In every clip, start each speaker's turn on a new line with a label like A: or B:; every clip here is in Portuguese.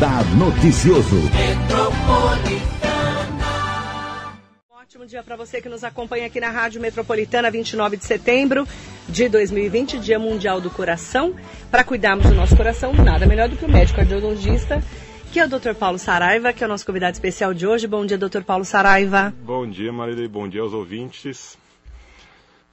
A: Radar Noticioso.
B: Ótimo dia para você que nos acompanha aqui na Rádio Metropolitana, 29 de setembro de 2020, Dia Mundial do Coração. Para cuidarmos do nosso coração, nada melhor do que o médico cardiologista, que é o Dr. Paulo Saraiva, que é o nosso convidado especial de hoje. Bom dia, Dr. Paulo Saraiva.
C: Bom dia, Marília, bom dia aos ouvintes.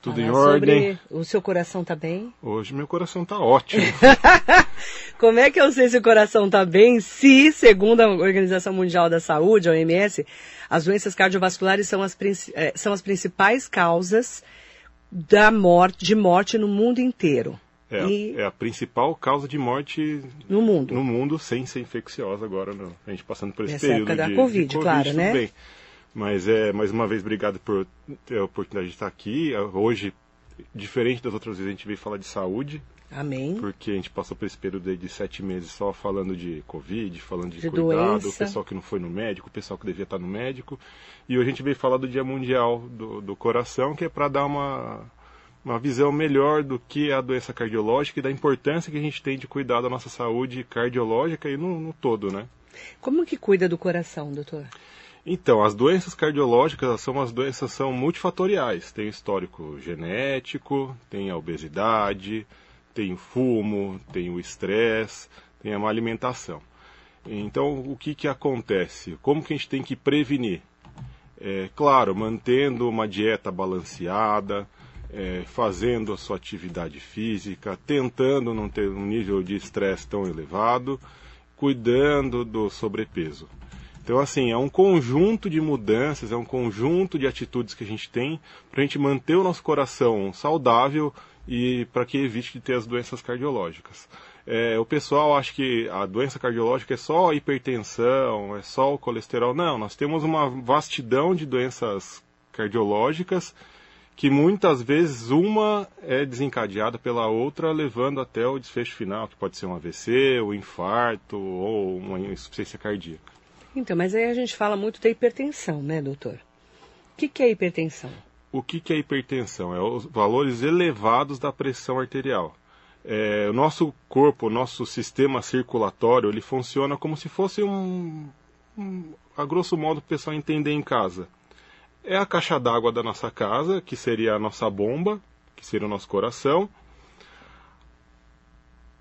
C: Tudo em ordem?
B: Sobre o seu coração tá bem?
C: Hoje meu coração tá ótimo.
B: Como é que eu sei se o coração tá bem se, segundo a Organização Mundial da Saúde, a OMS, as doenças cardiovasculares são as, eh, são as principais causas da morte, de morte no mundo inteiro.
C: É,
B: E-
C: é a principal causa de morte
B: No mundo.
C: no mundo sem ser infecciosa agora, não. a gente passando por esse
B: Nessa
C: período
B: época da
C: de,
B: Covid,
C: de
B: claro,
C: tudo
B: né?
C: bem. Mas é, mais uma vez, obrigado por ter a oportunidade de estar aqui. Hoje, diferente das outras vezes, a gente veio falar de saúde,
B: Amém.
C: porque a gente passou por esse período aí de sete meses só falando de Covid, falando de,
B: De
C: cuidado,
B: doença.
C: o pessoal que não foi no médico, o pessoal que devia estar no médico. E hoje a gente veio falar do Dia Mundial do, do Coração, que é para dar uma, uma visão melhor do que a doença cardiológica e da importância que a gente tem de cuidar da nossa saúde cardiológica e no, no todo, né?
B: Como que cuida do coração, doutor?
C: Então, as doenças cardiológicas são as doenças são multifatoriais. Tem histórico genético, tem a obesidade, tem o fumo, tem o estresse, tem a má alimentação. Então, o que, que acontece? Como que a gente tem que prevenir? É, claro, mantendo uma dieta balanceada, é, fazendo a sua atividade física, tentando não ter um nível de estresse tão elevado, cuidando do sobrepeso. Então, assim, é um conjunto de mudanças, é um conjunto de atitudes que a gente tem para a gente manter o nosso coração saudável e para que evite de ter as doenças cardiológicas. É, o pessoal acha que a doença cardiológica é só a hipertensão, é só o colesterol. Não, nós temos uma vastidão de doenças cardiológicas que muitas vezes uma é desencadeada pela outra, levando até o desfecho final, que pode ser um AVC, um infarto ou uma insuficiência cardíaca.
B: Então, mas aí a gente fala muito da hipertensão, né, doutor? O que, que é hipertensão?
C: O que, que é hipertensão? É os valores elevados da pressão arterial. É, o nosso corpo, o nosso sistema circulatório, ele funciona como se fosse um, um a grosso modo, o pessoal entender em casa. É a caixa d'água da nossa casa, que seria a nossa bomba, que seria o nosso coração.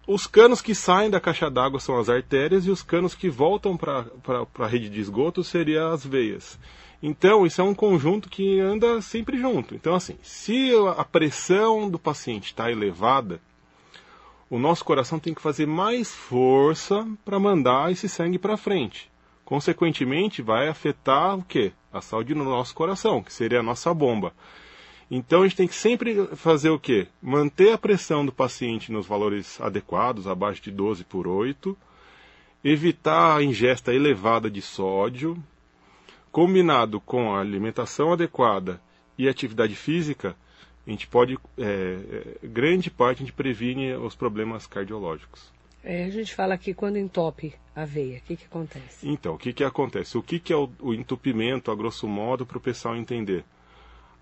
C: Os canos que saem da caixa d'água são as artérias e os canos que voltam para a rede de esgoto seriam as veias. Então, isso é um conjunto que anda sempre junto. Então, assim, se a pressão do paciente está elevada, o nosso coração tem que fazer mais força para mandar esse sangue para frente. Consequentemente, vai afetar o quê? A saúde do nosso coração, que seria a nossa bomba. Então a gente tem que sempre fazer o quê? Manter a pressão do paciente nos valores adequados, abaixo de 12 por 8, evitar a ingesta elevada de sódio, combinado com a alimentação adequada e atividade física, a gente pode, é, é, grande parte, a gente previne os problemas cardiológicos.
B: É, a gente fala aqui quando entope a veia, o que, que acontece?
C: Então, o que, que acontece? O que, que é o, o entupimento, a grosso modo, para o pessoal entender?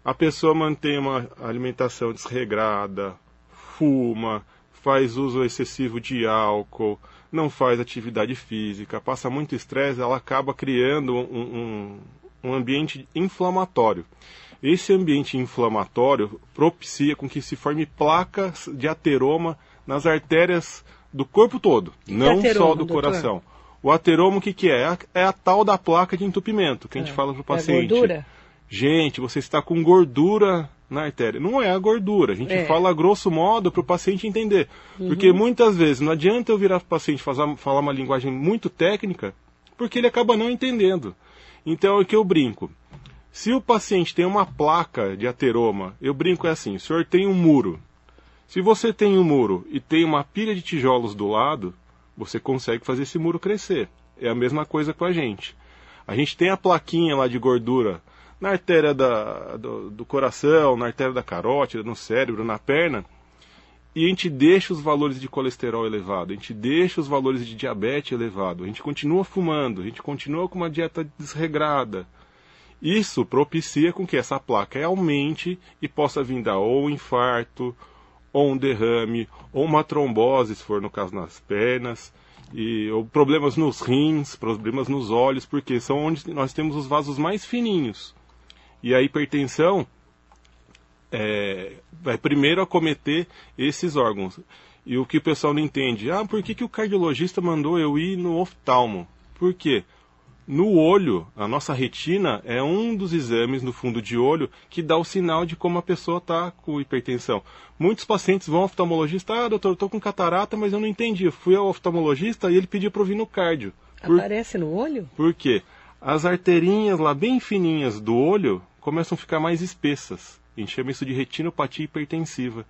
C: A pessoa mantém uma alimentação desregrada, fuma, faz uso excessivo de álcool, não faz atividade física, passa muito estresse, ela acaba criando um, um, um ambiente inflamatório. Esse ambiente inflamatório propicia com que se forme placas de ateroma nas artérias do corpo todo, não
B: ateroma,
C: só do
B: doutor?
C: coração. O ateroma o que, que é? É a, é tal da placa de entupimento que a gente
B: É.
C: fala para o
B: É
C: paciente.
B: gordura?
C: Gente, você está com gordura na artéria. Não é a gordura. A gente
B: É.
C: fala grosso modo para o paciente entender. Porque muitas vezes não adianta eu virar para o paciente fazer, falar uma linguagem muito técnica, porque ele acaba não entendendo. Então é o que eu brinco. Se o paciente tem uma placa de ateroma, eu brinco é assim: o senhor tem um muro. Se você tem um muro e tem uma pilha de tijolos do lado, você consegue fazer esse muro crescer. É a mesma coisa com a gente. A gente tem a plaquinha lá de gordura na artéria da, do, do coração, na artéria da carótida, no cérebro, na perna, e a gente deixa os valores de colesterol elevado, a gente deixa os valores de diabetes elevado, a gente continua fumando, a gente continua com uma dieta desregrada. Isso propicia com que essa placa aumente e possa vir dar ou um infarto, ou um derrame, ou uma trombose, se for no caso nas pernas. e ou problemas nos rins, problemas nos olhos, porque são onde nós temos os vasos mais fininhos. E a hipertensão é, vai primeiro acometer esses órgãos. E o que o pessoal não entende, ah, por que, que o cardiologista mandou eu ir no oftalmo? Por quê? No olho, a nossa retina é um dos exames no fundo de olho que dá o sinal de como a pessoa está com hipertensão. Muitos pacientes vão ao oftalmologista, ah, doutor, estou com catarata, mas eu não entendi. Eu fui ao oftalmologista e ele pediu para eu vir no cardio.
B: Por... Aparece no olho?
C: Por quê? As arterinhas lá bem fininhas do olho começam a ficar mais espessas. A gente chama isso de retinopatia hipertensiva.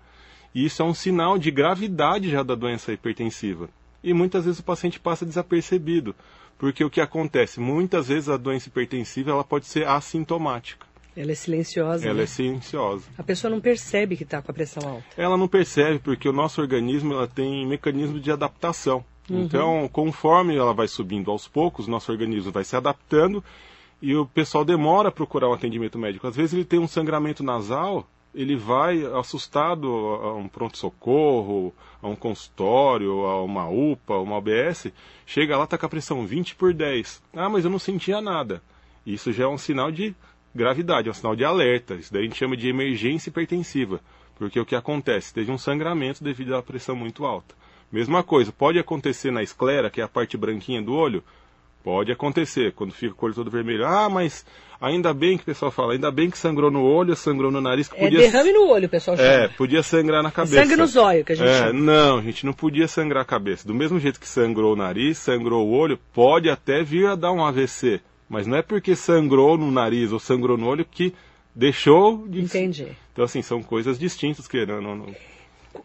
C: E isso é um sinal de gravidade já da doença hipertensiva. E muitas vezes o paciente passa desapercebido, porque o que acontece? Muitas vezes a doença hipertensiva ela pode ser assintomática.
B: Ela é silenciosa.
C: Ela
B: né?
C: é silenciosa.
B: A pessoa não percebe que está com a pressão alta.
C: Ela não percebe porque o nosso organismo ela tem mecanismo de adaptação. Uhum. Então, conforme ela vai subindo aos poucos, nosso organismo vai se adaptando e o pessoal demora a procurar um atendimento médico. Às vezes ele tem um sangramento nasal ele vai assustado a um pronto-socorro, a um consultório, a uma UPA, uma OBS, chega lá, tá com a pressão 20 por 10. Ah, mas eu não sentia nada. Isso já é um sinal de gravidade, é um sinal de alerta. Isso daí a gente chama de emergência hipertensiva, porque o que acontece? Teve um sangramento devido à pressão muito alta. Mesma coisa, pode acontecer na esclera, que é a parte branquinha do olho, Pode acontecer, quando fica o olho todo vermelho. Ah, mas ainda bem que o pessoal fala, ainda bem que sangrou no olho, sangrou no nariz. Que
B: é podia... derrame no olho, o pessoal chama.
C: É, podia sangrar na cabeça.
B: Sangue no zóio, que a gente
C: é,
B: chama.
C: Não, a gente não podia sangrar a cabeça. Do mesmo jeito que sangrou o nariz, sangrou o olho, pode até vir a dar um AVC. Mas não é porque sangrou no nariz ou sangrou no olho que deixou de...
B: Entendi.
C: Então, assim, são coisas distintas que... Não, não...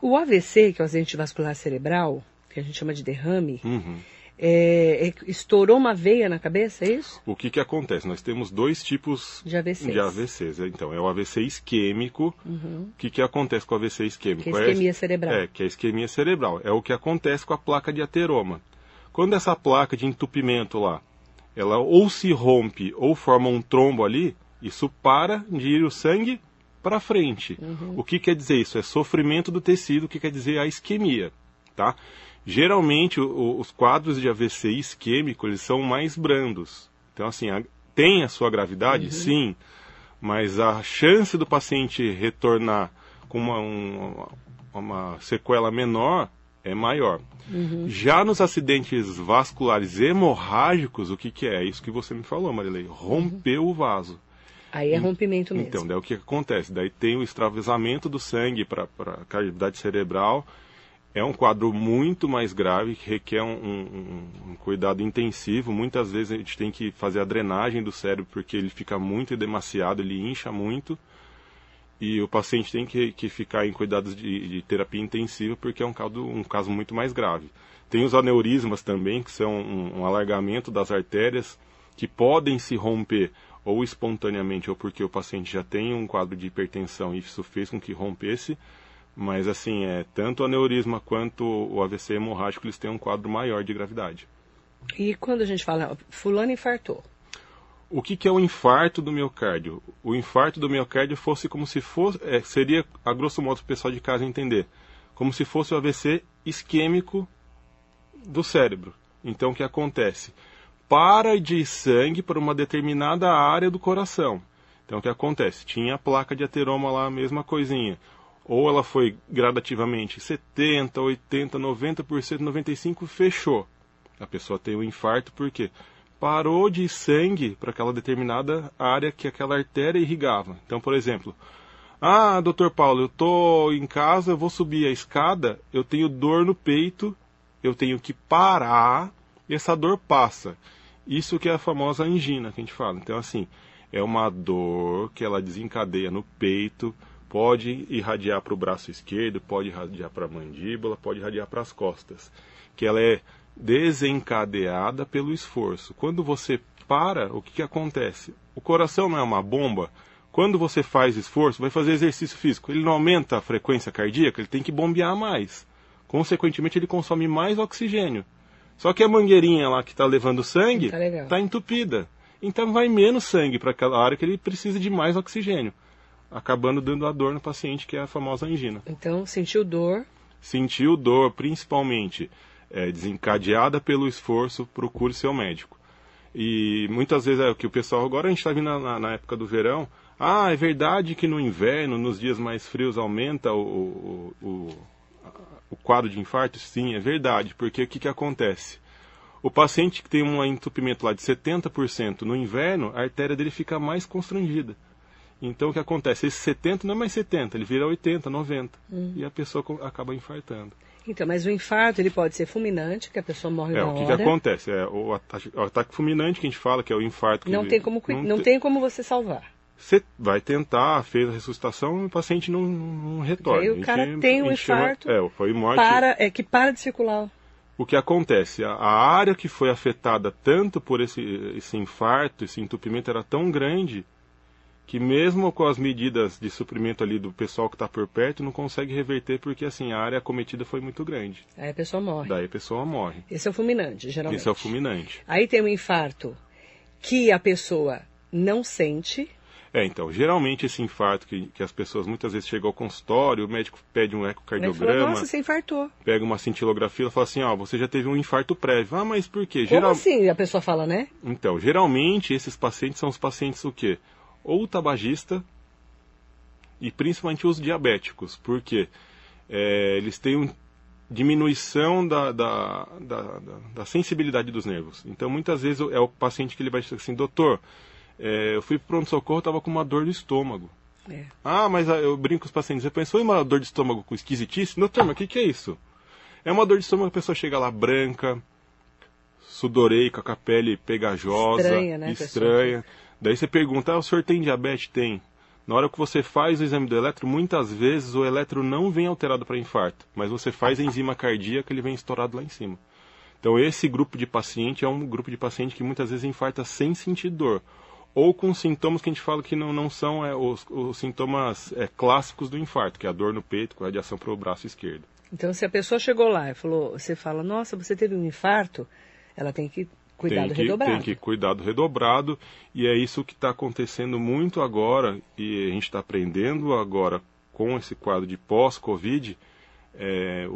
B: O AVC, que é o acidente vascular cerebral, que a gente chama de derrame... Uhum é, é, estourou uma veia na cabeça, é isso?
C: O que, que acontece? Nós temos dois tipos
B: de AVCs.
C: De AVCs. Então, é o AVC isquêmico. Uhum. O que, que acontece com o AVC isquêmico?
B: Que é a isquemia é, cerebral.
C: É, que é a isquemia cerebral. É o que acontece com a placa de ateroma. Quando essa placa de entupimento lá, ela ou se rompe ou forma um trombo ali, isso para de ir o sangue para frente. Uhum. O que quer dizer isso? É sofrimento do tecido, o que quer dizer a isquemia, tá? Geralmente, o, os quadros de AVC isquêmico, eles são mais brandos. Então, assim, a, tem a sua gravidade, uhum. sim, mas a chance do paciente retornar com uma, uma, uma sequela menor é maior. Uhum. Já nos acidentes vasculares hemorrágicos, o que, que é? Isso que você me falou, Marilei. Rompeu uhum. o vaso.
B: Aí é rompimento mesmo.
C: Então, daí o que acontece? Daí tem o extravasamento do sangue para a cavidade cerebral é um quadro muito mais grave, que requer um, um, um, cuidado intensivo. Muitas vezes a gente tem que fazer a drenagem do cérebro porque ele fica muito demasiado, ele incha muito. E o paciente tem que, que ficar em cuidados de, de, terapia intensiva porque é um caso, um caso muito mais grave. Tem os aneurismas também, que são um, um alargamento das artérias que podem se romper ou espontaneamente ou porque o paciente já tem um quadro de hipertensão e isso fez com que rompesse mas assim, é, tanto o aneurisma quanto o AVC hemorrágico, eles têm um quadro maior de gravidade.
B: E quando a gente fala, fulano infartou?
C: O que, que é o infarto do miocárdio? O infarto do miocárdio fosse como se fosse, é, seria, a grosso modo, o pessoal de casa entender, como se fosse o AVC isquêmico do cérebro. Então, o que acontece? Para de sangue para uma determinada área do coração. Então, o que acontece? Tinha a placa de ateroma lá, a mesma coisinha ou ela foi gradativamente 70, 80, 90%, 95% fechou. A pessoa tem um infarto porque parou de sangue para aquela determinada área que aquela artéria irrigava. Então, por exemplo, ah, doutor Paulo, eu estou em casa, eu vou subir a escada, eu tenho dor no peito, eu tenho que parar e essa dor passa. Isso que é a famosa angina que a gente fala. Então, assim, é uma dor que ela desencadeia no peito, pode irradiar para o braço esquerdo, pode irradiar para a mandíbula, pode irradiar para as costas, que ela é desencadeada pelo esforço. Quando você para, o que, que acontece? O coração não é uma bomba. Quando você faz esforço, vai fazer exercício físico, ele não aumenta a frequência cardíaca, ele tem que bombear mais. Consequentemente, ele consome mais oxigênio. Só que a mangueirinha lá que está levando sangue está tá entupida. Então vai menos sangue para aquela área que ele precisa de mais oxigênio acabando dando a dor no paciente, que é a famosa angina.
B: Então, sentiu dor?
C: Sentiu dor, principalmente é, desencadeada pelo esforço, procure seu médico. E muitas vezes é o que o pessoal, agora a gente está vindo na, na, época do verão, ah, é verdade que no inverno, nos dias mais frios, aumenta o, o, o, o quadro de infarto? Sim, é verdade, porque o que, que acontece? O paciente que tem um entupimento lá de 70% no inverno, a artéria dele fica mais constrangida. Então o que acontece? Esse 70 não é mais 70, ele vira 80, 90. Hum. E a pessoa acaba infartando.
B: Então, mas o infarto ele pode ser fulminante, que a pessoa morre
C: é,
B: na
C: o que
B: hora.
C: O que acontece? É, o, ataque, o ataque fulminante que a gente fala, que é o infarto. Que
B: não
C: ele,
B: tem como, não, não tem como você salvar.
C: Você vai tentar, fez a ressuscitação e o paciente não, não retorna.
B: Aí o cara gente, tem um infarto
C: chama, é, foi morte,
B: para, é, que para de circular.
C: O que acontece? A, a área que foi afetada tanto por esse, esse infarto, esse entupimento era tão grande que mesmo com as medidas de suprimento ali do pessoal que está por perto, não consegue reverter porque assim a área acometida foi muito grande.
B: Aí a pessoa morre.
C: Daí a pessoa morre.
B: Esse é o fulminante, geralmente.
C: Esse é o fulminante.
B: Aí tem um infarto que a pessoa não sente,
C: é, então, geralmente esse infarto que, que as pessoas muitas vezes chegam ao consultório, o médico pede um ecocardiograma. Fala,
B: Nossa, você infartou.
C: Pega uma cintilografia e fala assim, ó, você já teve um infarto prévio. Ah, mas por quê?
B: Como Geral... assim? A pessoa fala, né?
C: Então, geralmente esses pacientes são os pacientes o quê? Ou tabagista e principalmente os diabéticos. Por quê? É, eles têm um diminuição da, da, da, da, sensibilidade dos nervos. Então, muitas vezes é o paciente que ele vai dizer assim, doutor, é, eu fui para pronto-socorro, estava com uma dor no estômago. É. Ah, mas ah, eu brinco com os pacientes. Você pensou em uma dor de estômago com esquisitice? Doutor, mas o que, que é isso? É uma dor de estômago, a pessoa chega lá branca, sudoreica, com a pele pegajosa,
B: estranha. Né,
C: estranha. Daí você pergunta, ah, o senhor tem diabetes? Tem. Na hora que você faz o exame do eletro, muitas vezes o eletro não vem alterado para infarto, mas você faz a enzima cardíaca, ele vem estourado lá em cima. Então esse grupo de paciente é um grupo de paciente que muitas vezes infarta sem sentir dor ou com sintomas que a gente fala que não, não são é, os, os, sintomas é, clássicos do infarto, que é a dor no peito com radiação para o braço esquerdo.
B: Então, se a pessoa chegou lá e falou, você fala, nossa, você teve um infarto, ela tem que cuidado
C: tem que,
B: redobrado.
C: Tem que cuidado redobrado, e é isso que está acontecendo muito agora, e a gente está aprendendo agora com esse quadro de pós-Covid, é,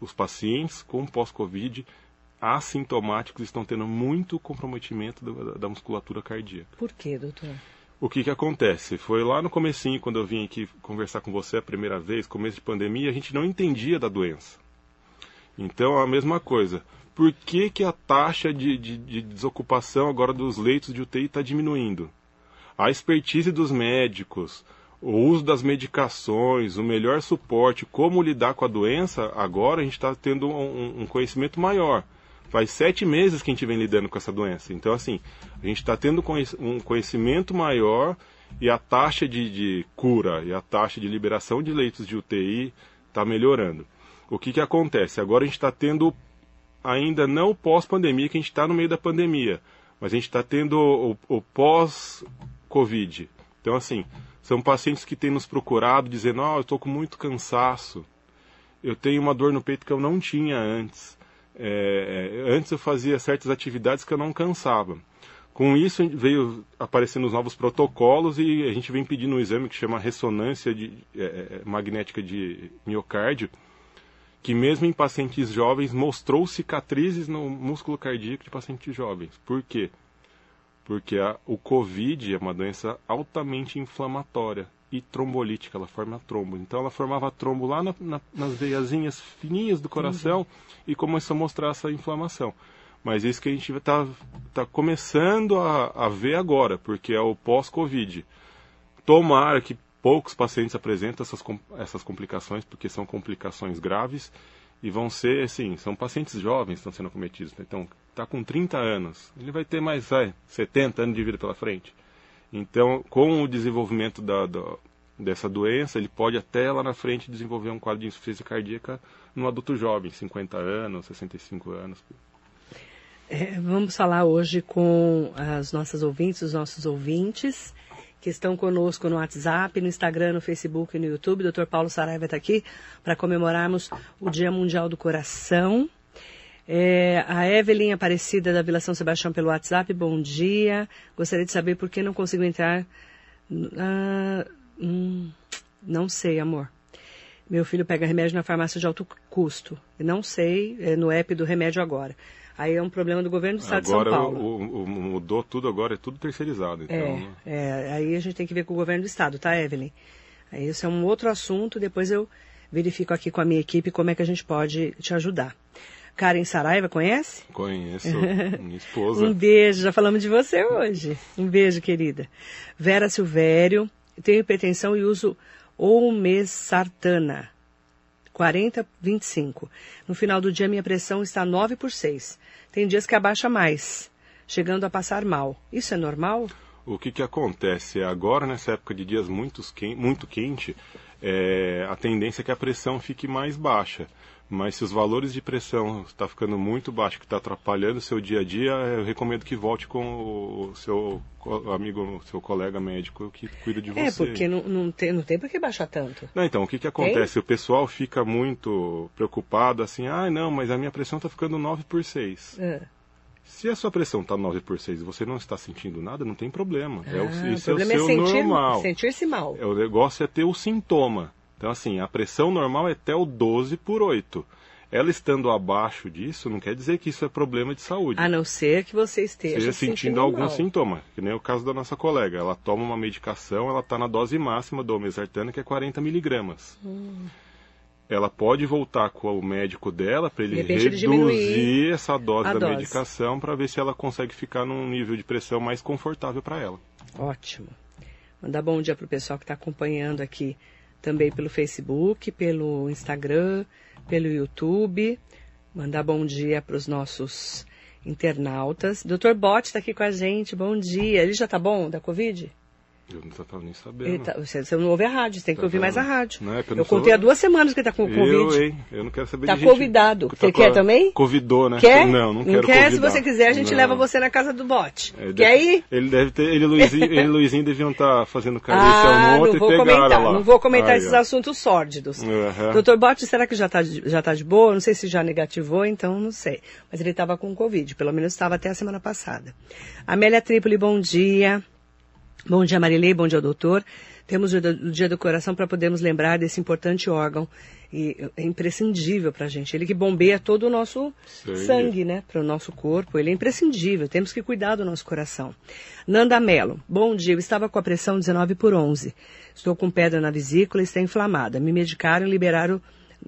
C: os pacientes com pós-Covid assintomáticos estão tendo muito comprometimento da, da musculatura cardíaca.
B: Por quê, doutor?
C: O que, que acontece? Foi lá no comecinho, quando eu vim aqui conversar com você a primeira vez, começo de pandemia, a gente não entendia da doença. Então, a mesma coisa. Por que, que a taxa de, de, de desocupação agora dos leitos de UTI está diminuindo? A expertise dos médicos, o uso das medicações, o melhor suporte, como lidar com a doença, agora a gente está tendo um, um conhecimento maior. Faz sete meses que a gente vem lidando com essa doença. Então, assim, a gente está tendo um conhecimento maior e a taxa de, de, cura e a taxa de liberação de leitos de UTI está melhorando. O que, que acontece? Agora a gente está tendo, ainda não pós-pandemia, que a gente está no meio da pandemia, mas a gente está tendo o, o pós-Covid. Então, assim, são pacientes que têm nos procurado dizendo: oh, eu estou com muito cansaço, eu tenho uma dor no peito que eu não tinha antes. É, é, antes eu fazia certas atividades que eu não cansava. Com isso veio aparecendo os novos protocolos e a gente vem pedindo um exame que chama ressonância de, é, é, magnética de miocárdio, que mesmo em pacientes jovens mostrou cicatrizes no músculo cardíaco de pacientes jovens. Por quê? Porque a, o COVID é uma doença altamente inflamatória e trombolítica, ela forma trombo. Então ela formava trombo lá na, na, nas veiazinhas fininhas do coração uhum. e começou a mostrar essa inflamação. Mas isso que a gente está tá começando a, a ver agora, porque é o pós-Covid. Tomara que poucos pacientes apresentem essas, essas complicações, porque são complicações graves e vão ser, assim, são pacientes jovens que estão sendo acometidos. Né? Então, está com 30 anos, ele vai ter mais vai, 70 anos de vida pela frente. Então, com o desenvolvimento da, da, dessa doença, ele pode até lá na frente desenvolver um quadro de insuficiência cardíaca no adulto jovem, 50 anos, 65 anos.
B: É, vamos falar hoje com as nossas ouvintes, os nossos ouvintes que estão conosco no WhatsApp, no Instagram, no Facebook e no YouTube. Dr. Paulo Saraiva está aqui para comemorarmos o Dia Mundial do Coração. É, a Evelyn Aparecida da Vila São Sebastião pelo WhatsApp, bom dia. Gostaria de saber por que não consigo entrar. Ah, hum, não sei, amor. Meu filho pega remédio na farmácia de alto custo. Não sei, é no app do remédio agora. Aí é um problema do governo do estado
C: agora,
B: de São Paulo.
C: O, o, mudou tudo agora, é tudo terceirizado. Então,
B: é, é, aí a gente tem que ver com o governo do estado, tá, Evelyn? Esse é um outro assunto, depois eu verifico aqui com a minha equipe como é que a gente pode te ajudar. Karen Saraiva, conhece?
C: Conheço, minha esposa.
B: um beijo, já falamos de você hoje. Um beijo, querida. Vera Silvério, tenho hipertensão e uso Olmesartana. 40, 25. No final do dia, minha pressão está 9 por 6. Tem dias que abaixa mais, chegando a passar mal. Isso é normal?
C: O que, que acontece? Agora, nessa época de dias muito, muito quente, é, a tendência é que a pressão fique mais baixa. Mas se os valores de pressão estão tá ficando muito baixo, que está atrapalhando o seu dia a dia, eu recomendo que volte com o seu amigo, seu colega médico que cuida de
B: é,
C: você.
B: É, porque não, não, tem, não tem por que baixar tanto.
C: Não, então, o que, que acontece? Tem? O pessoal fica muito preocupado, assim, ah, não, mas a minha pressão está ficando 9 por 6. É. Se a sua pressão está 9 por 6 e você não está sentindo nada, não tem problema.
B: Ah,
C: é
B: o,
C: isso
B: o problema
C: é o
B: seu
C: é sentir, normal.
B: Sentir-se mal.
C: É, o negócio é ter o sintoma. Então, assim, a pressão normal é até o 12 por 8. Ela estando abaixo disso, não quer dizer que isso é problema de saúde.
B: A não ser que você esteja
C: Seja
B: sentindo,
C: sentindo algum
B: mal.
C: sintoma, que nem o caso da nossa colega. Ela toma uma medicação, ela está na dose máxima do mesartana, que é 40 miligramas. Hum. Ela pode voltar com o médico dela para ele
B: de
C: reduzir essa dose da
B: dose.
C: medicação para ver se ela consegue ficar num nível de pressão mais confortável para ela.
B: Ótimo. Mandar bom dia para o pessoal que está acompanhando aqui também pelo Facebook, pelo Instagram, pelo YouTube. Mandar bom dia para os nossos internautas. Dr. Bot está aqui com a gente. Bom dia. Ele já está bom da Covid?
C: Eu não estava nem sabendo.
B: Tá, você, você, não ouve a rádio, você tem que tá ouvir mais a rádio.
C: Não é, eu,
B: eu contei há duas semanas que ele está com Covid.
C: Eu, hein? Eu não quero saber
B: tá
C: de gente...
B: convidado.
C: Tá
B: você quer também?
C: Convidou, né?
B: Quer?
C: Não, não,
B: não
C: quero
B: quer?
C: convidar.
B: Se você quiser, a gente
C: não.
B: leva você na casa do bote.
C: Ele
B: quer
C: deve,
B: ir?
C: Ele deve ter... Ele e Luizinho, ele Luizinho deviam estar tá fazendo carícia
B: ah,
C: outro
B: não vou comentar. Não vou comentar esses assuntos sórdidos.
C: Uhum.
B: Doutor Bote, será que já está já tá de boa? Não sei se já negativou, então não sei. Mas ele estava com Covid, pelo menos estava até a semana passada. Amélia Trípoli, bom dia. Bom dia, Marilei, bom dia, doutor. Temos o Dia do Coração para podermos lembrar desse importante órgão e é imprescindível para a gente. Ele que bombeia todo o nosso
C: Sangue.
B: sangue, né, para o nosso corpo. Ele é imprescindível. Temos que cuidar do nosso coração. Nanda Mello, bom dia. Eu estava com a pressão 19 por 11. Estou com pedra na vesícula e está inflamada. Me medicaram e liberaram.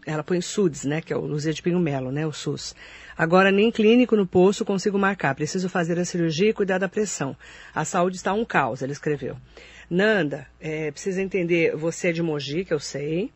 B: Ela põe SUDS, né, que é o Luzia de Pinho Melo, né, o SUS. Agora nem clínico no posto consigo marcar. Preciso fazer a cirurgia e cuidar da pressão. A saúde está um caos, ela escreveu. Nanda, é, precisa entender, você é de Mogi, que eu sei.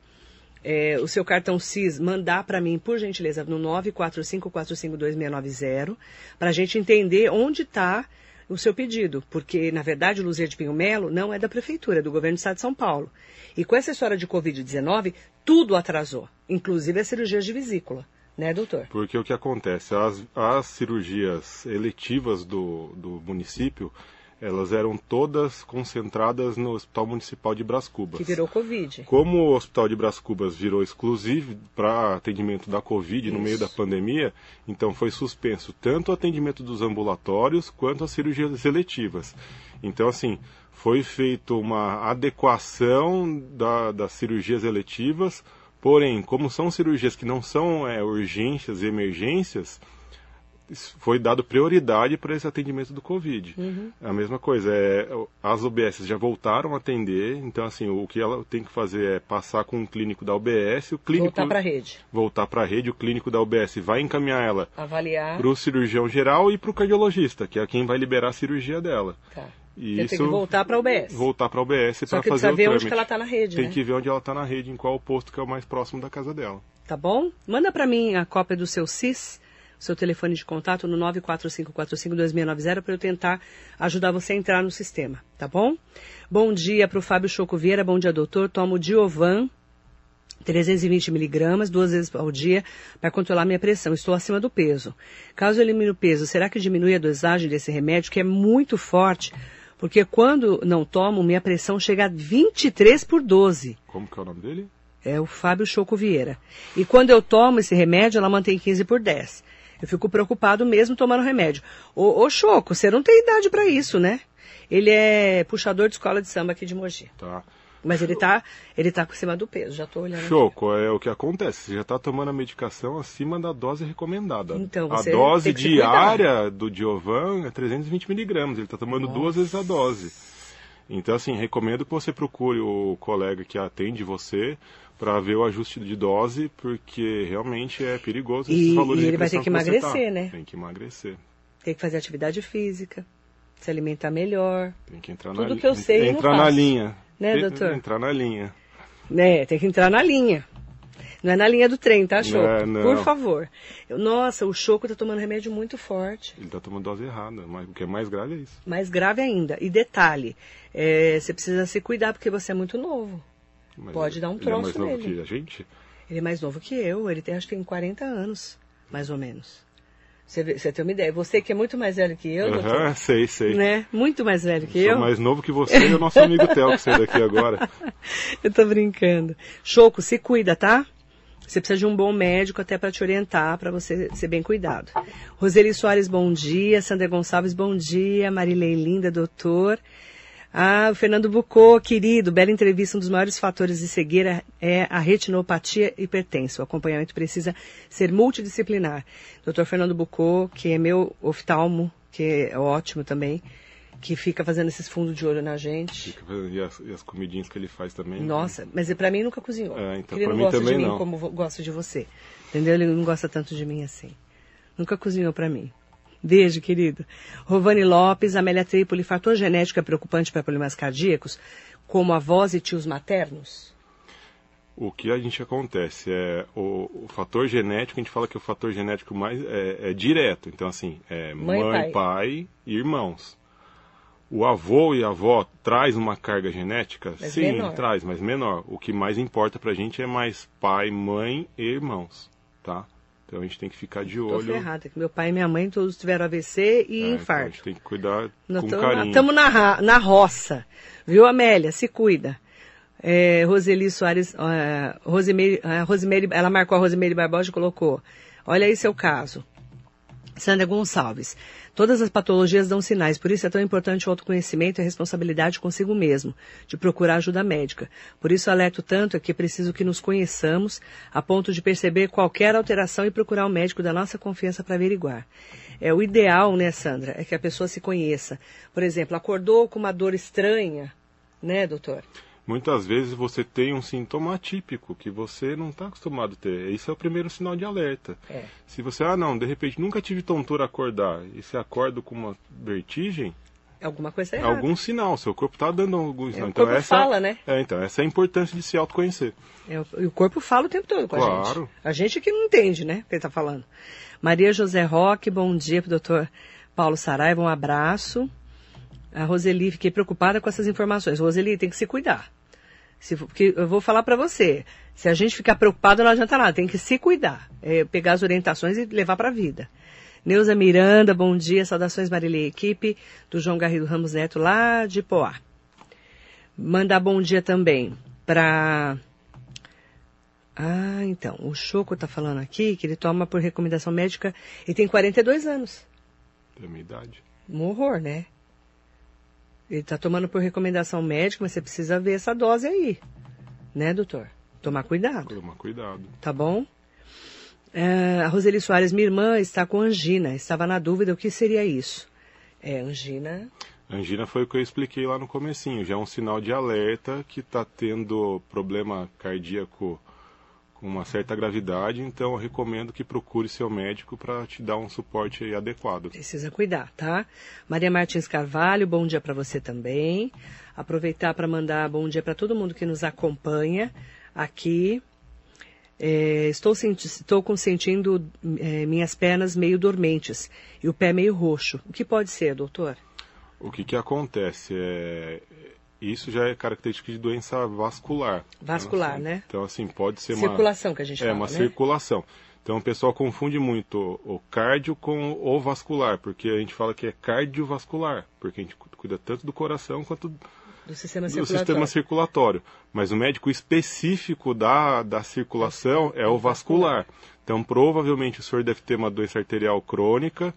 B: É, o seu cartão CIS, mandar para mim, por gentileza, no 945452690, para a gente entender onde está o seu pedido. Porque, na verdade, o Luzia de Pinho Melo não é da Prefeitura, é do Governo do Estado de São Paulo. E com essa história de Covid-19, tudo atrasou, inclusive as cirurgias de vesícula. Né, doutor?
C: Porque o que acontece? As, as cirurgias eletivas do, do município, elas eram todas concentradas no Hospital Municipal de Bras Cubas.
B: Que virou Covid.
C: Como o Hospital de Bras Cubas virou exclusivo para atendimento da Covid
B: Isso.
C: no meio da pandemia, então foi suspenso tanto o atendimento dos ambulatórios quanto as cirurgias eletivas. Então, assim, foi feita uma adequação da, das cirurgias eletivas, porém, como são cirurgias que não são é, urgências e emergências, foi dado prioridade para esse atendimento do Covid.
B: Uhum.
C: A mesma coisa, é, as UBS já voltaram a atender, então assim, o que ela tem que fazer é passar com o clínico da UBS, o clínico
B: voltar para a rede.
C: Voltar para a rede, o clínico da UBS vai encaminhar ela
B: avaliar
C: para o cirurgião geral e para o cardiologista, que é quem vai liberar a cirurgia dela.
B: Tá.
C: E
B: Você
C: isso,
B: tem que voltar para a UBS.
C: Voltar para a UBS para
B: que
C: fazer o
B: ver
C: trâmite.
B: onde que ela está na rede,
C: Tem
B: né?
C: que ver onde ela está na rede, em qual posto que é o mais próximo da casa dela.
B: Tá bom? Manda para mim a cópia do seu CIS, seu telefone de contato no 945452690 para eu tentar ajudar você a entrar no sistema, tá bom? Bom dia para o Fábio Choco Vieira, bom dia doutor, tomo Diovan 320 miligramas duas vezes ao dia para controlar minha pressão. Estou acima do peso. Caso eu elimine o peso, será que diminui a dosagem desse remédio, que é muito forte? Porque quando não tomo, minha pressão chega a 23 por 12.
C: Como que é o nome dele?
B: É o Fábio Choco Vieira. E quando eu tomo esse remédio, ela mantém 15 por 10. Eu fico preocupado mesmo tomando remédio. Ô, ô Choco, você não tem idade para isso, né? Ele é puxador de escola de samba aqui de Mogi.
C: Tá.
B: Mas ele tá, ele tá acima do peso, já tô olhando. aqui.
C: Choco, é o que acontece. Você já está tomando a medicação acima da dose recomendada.
B: Então,
C: a
B: você
C: dose
B: tem que se
C: diária do Diovan é 320 miligramas. Ele está tomando duas vezes a dose. Então, assim, recomendo que você procure o colega que atende você para ver o ajuste de dose, porque realmente é perigoso esses
B: E-
C: valores
B: e ele vai ter que
C: você tá.
B: emagrecer, né?
C: Tem que emagrecer.
B: Tem que fazer atividade física, se alimentar melhor.
C: Tem que entrar
B: Tudo
C: na linha.
B: que eu sei, eu
C: Entrar na linha.
B: Né,
C: Tem-
B: doutor?
C: Entrar na linha.
B: Né, tem que entrar na linha. Não é na linha do trem, tá, Choco?
C: Não, não.
B: Por favor. Eu- nossa, o Choco tá tomando remédio muito forte.
C: Ele está tomando dose errada. Mas o que é mais grave é isso.
B: Mais grave ainda. E detalhe, é, você precisa se cuidar porque você é muito novo.
C: Mas
B: Pode dar um
C: ele
B: troço
C: é mais novo
B: nele.
C: que a gente?
B: Ele é mais novo que eu, ele tem, acho que tem 40 anos, mais ou menos. Você, você tem uma ideia. Você que é muito mais velho que eu, doutor,
C: sei, sei.
B: né? Muito mais velho que
C: Sou
B: eu.
C: mais novo que você e o nosso amigo Theo, que saiu daqui agora.
B: Eu tô brincando. Choco, se cuida, tá? Você precisa de um bom médico até para te orientar, para você ser bem cuidado. Roseli Soares, bom dia. Sandra Gonçalves, bom dia. Marilei Linda, doutor. Ah, o Fernando Bucô, querido, bela entrevista. Um dos maiores fatores de cegueira é a retinopatia hipertensa. O acompanhamento precisa ser multidisciplinar. Doutor Fernando Bucô, que é meu oftalmo, que é ótimo também, que fica fazendo esses fundos de olho na gente.
C: Fazendo- E as, e as comidinhas que ele faz também.
B: Nossa, mas pra mim nunca cozinhou.
C: É, então,
B: ele não
C: mim
B: gosta de mim
C: não.
B: como gosta de você. Entendeu? Ele não gosta tanto de mim assim. Nunca cozinhou pra mim. Beijo, querido. Rovani Lopes, Amélia Trípoli, fator genético é preocupante para problemas cardíacos, como avós e tios maternos?
C: O que a gente acontece é o, o fator genético, a gente fala que o fator genético mais é, é direto. Então, assim, é
B: Mãe
C: mãe,
B: pai.
C: pai. e irmãos. O avô e a avó traz uma carga genética?
B: Mas
C: Sim,
B: menor.
C: traz, mas menor. O que mais importa pra gente é mais pai, mãe e irmãos, tá? Então a gente tem que ficar de olho.
B: ferrada, que meu pai e minha mãe todos tiveram AVC e
C: É, então a
B: infarto.
C: gente tem que cuidar
B: Nós
C: com
B: tamo-
C: carinho.
B: Estamos na, na roça. Viu, Amélia? Se cuida. É, Roseli Soares, é, Rosemary, a Rosemary, ela marcou a Rosemary Barbosa e colocou. Olha aí seu caso. Sandra Gonçalves. Todas as patologias dão sinais, por isso é tão importante o autoconhecimento e a responsabilidade consigo mesmo, de procurar ajuda médica. Por isso alerto tanto é que é preciso que nos conheçamos a ponto de perceber qualquer alteração e procurar o médico da nossa confiança para averiguar. É o ideal, né, Sandra, é que a pessoa se conheça. Por exemplo, acordou com uma dor estranha, né, doutor?
C: Muitas vezes você tem um sintoma atípico que você não está acostumado a ter. Esse é o primeiro sinal de alerta.
B: É.
C: Se você, ah não, de repente nunca tive tontura acordar e você acorda com uma vertigem,
B: Alguma coisa
C: é
B: errada.
C: algum sinal, seu corpo está dando algum sinal.
B: o corpo fala, né?
C: É, então, essa é a importância de se autoconhecer.
B: É, o- e o corpo fala o tempo todo com a gente.
C: Claro.
B: A gente que não entende, né? O que ele tá falando. Maria José Roque, bom dia pro doutor Paulo Saraiva, um abraço. A Roseli, fiquei preocupada com essas informações. Roseli, tem que se cuidar. Se, porque eu vou falar para você, se a gente ficar preocupado não adianta nada, tem que se cuidar. É, pegar as orientações e levar para a vida. Neuza Miranda, bom dia, saudações Marilei equipe do João Garrido Ramos Neto lá de Poá. Mandar bom dia também para ah, então, o Choco tá falando aqui que ele toma por recomendação médica e tem 42 anos.
C: Da minha idade.
B: Um horror, né? Ele tá tomando por recomendação médica, mas você precisa ver essa dose aí. Né, doutor? Tomar cuidado,
C: Tomar cuidado.
B: tá bom? É, a Roseli Soares, minha irmã, está com angina. Estava na dúvida o que seria isso. É, angina.
C: Angina foi o que eu expliquei lá no comecinho. Já é um sinal de alerta que está tendo problema cardíaco com uma certa gravidade, então eu recomendo que procure seu médico para te dar um suporte adequado.
B: Precisa cuidar, tá? Maria Martins Carvalho, bom dia para você também. Aproveitar para mandar bom dia para todo mundo que nos acompanha aqui. É, estou, estou é, minhas pernas meio dormentes e o pé meio roxo. O que pode ser, doutor?
C: O que, que acontece? É, isso já é característica de doença vascular.
B: Vascular,
C: Então, assim,
B: né?
C: Então, assim, pode ser uma...
B: Circulação que a gente
C: É,
B: fala,
C: uma
B: né?
C: circulação. Então, o pessoal confunde muito o cardio com o vascular, porque a gente fala que é cardiovascular, porque a gente cuida tanto do coração quanto
B: Do sistema
C: do
B: circulatório.
C: sistema circulatório. Mas o médico específico da, da circulação é o vascular. Então, provavelmente, o senhor deve ter uma doença arterial crônica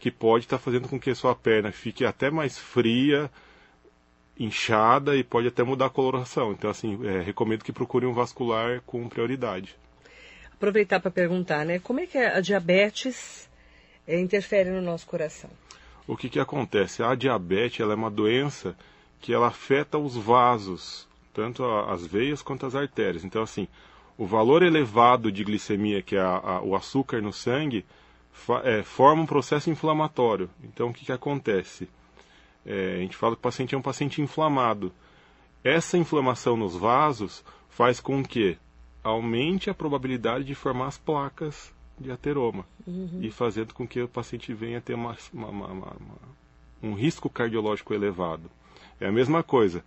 C: que pode estar fazendo com que a sua perna fique até mais fria, inchada e pode até mudar a coloração. Então, assim, é, recomendo que procure um vascular com prioridade.
B: Aproveitar para perguntar, né? Como é que a diabetes é, interfere no nosso coração?
C: O que, que acontece? A diabetes ela é uma doença que ela afeta os vasos, tanto as veias quanto as artérias. Então, assim, o valor elevado de glicemia, que é a, a, o açúcar no sangue, é, forma um processo inflamatório. Então, o que, que acontece? É, a gente fala que o paciente é um paciente inflamado. Essa inflamação nos vasos faz com que aumente a probabilidade de formar as placas de ateroma uhum. e fazendo com que o paciente venha ter uma, uma, uma, um risco cardiológico elevado. É a mesma coisa.